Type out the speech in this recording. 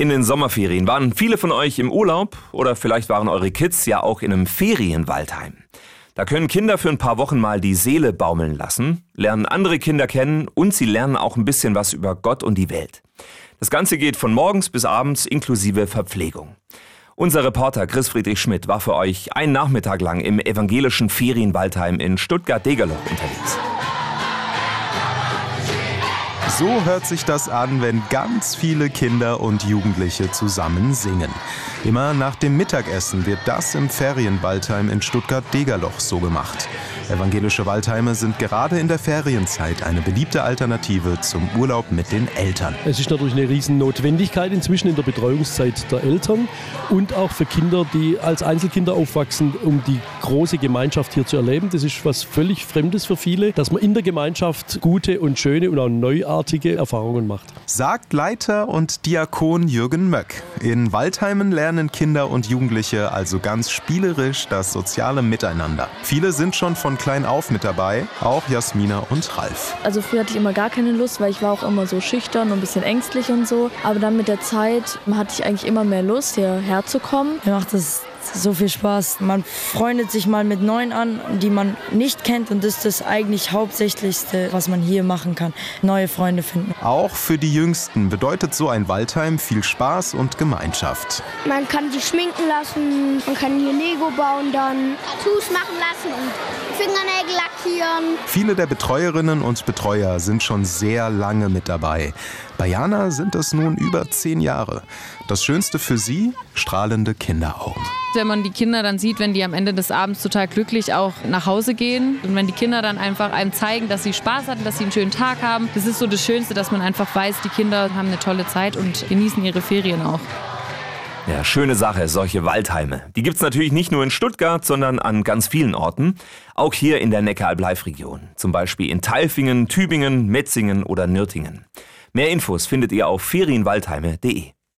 In den Sommerferien waren viele von euch im Urlaub oder vielleicht waren eure Kids ja auch in einem Ferienwaldheim. Da können Kinder für ein paar Wochen mal die Seele baumeln lassen, lernen andere Kinder kennen und sie lernen auch ein bisschen was über Gott und die Welt. Das Ganze geht von morgens bis abends inklusive Verpflegung. Unser Reporter Chris Friedrich Schmidt war für euch einen Nachmittag lang im evangelischen Ferienwaldheim in Stuttgart-Degerloch unterwegs. So hört sich das an, wenn ganz viele Kinder und Jugendliche zusammen singen. Immer nach dem Mittagessen wird das im Ferienwaldheim in Stuttgart-Degerloch so gemacht. Evangelische Waldheime sind gerade in der Ferienzeit eine beliebte Alternative zum Urlaub mit den Eltern. Es ist natürlich eine riesen Notwendigkeit inzwischen in der Betreuungszeit der Eltern und auch für Kinder, die als Einzelkinder aufwachsen, um die große Gemeinschaft hier zu erleben. Das ist was völlig Fremdes für viele, dass man in der Gemeinschaft gute und schöne und auch neuartige Erfahrungen macht. Sagt Leiter und Diakon Jürgen Möck. In Waldheimen lernen Kinder und Jugendliche also ganz spielerisch das soziale Miteinander. Viele sind schon von klein auf mit dabei, auch Jasmina und Ralf. Also früher hatte ich immer gar keine Lust, weil ich war auch immer so schüchtern und ein bisschen ängstlich und so. Aber dann mit der Zeit hatte ich eigentlich immer mehr Lust, hierher zu kommen. Mir macht das so viel Spaß. Man freundet sich mal mit Neuen an, die man nicht kennt und das ist das eigentlich Hauptsächlichste, was man hier machen kann. Neue Freunde finden. Auch für die Jüngsten bedeutet so ein Waldheim viel Spaß und Gemeinschaft. Man kann sich schminken lassen, man kann hier Lego bauen, dann Tattoos machen lassen und Fingernägel lackieren. Viele der Betreuerinnen und Betreuer sind schon sehr lange mit dabei. Bei Jana sind es nun über zehn Jahre. Das Schönste für sie, strahlende Kinderaugen. Wenn man die Kinder dann sieht, wenn die am Ende des Abends total glücklich auch nach Hause gehen und wenn die Kinder dann einfach einem zeigen, dass sie Spaß hatten, dass sie einen schönen Tag haben, das ist so das Schönste, dass man einfach weiß, die Kinder haben eine tolle Zeit und genießen ihre Ferien auch. Ja, schöne Sache, solche Waldheime. Die gibt's natürlich nicht nur in Stuttgart, sondern an ganz vielen Orten. Auch hier in der Neckar-Alb-Live-Region. Zum Beispiel in Tailfingen, Tübingen, Metzingen oder Nürtingen. Mehr Infos findet ihr auf ferienwaldheime.de.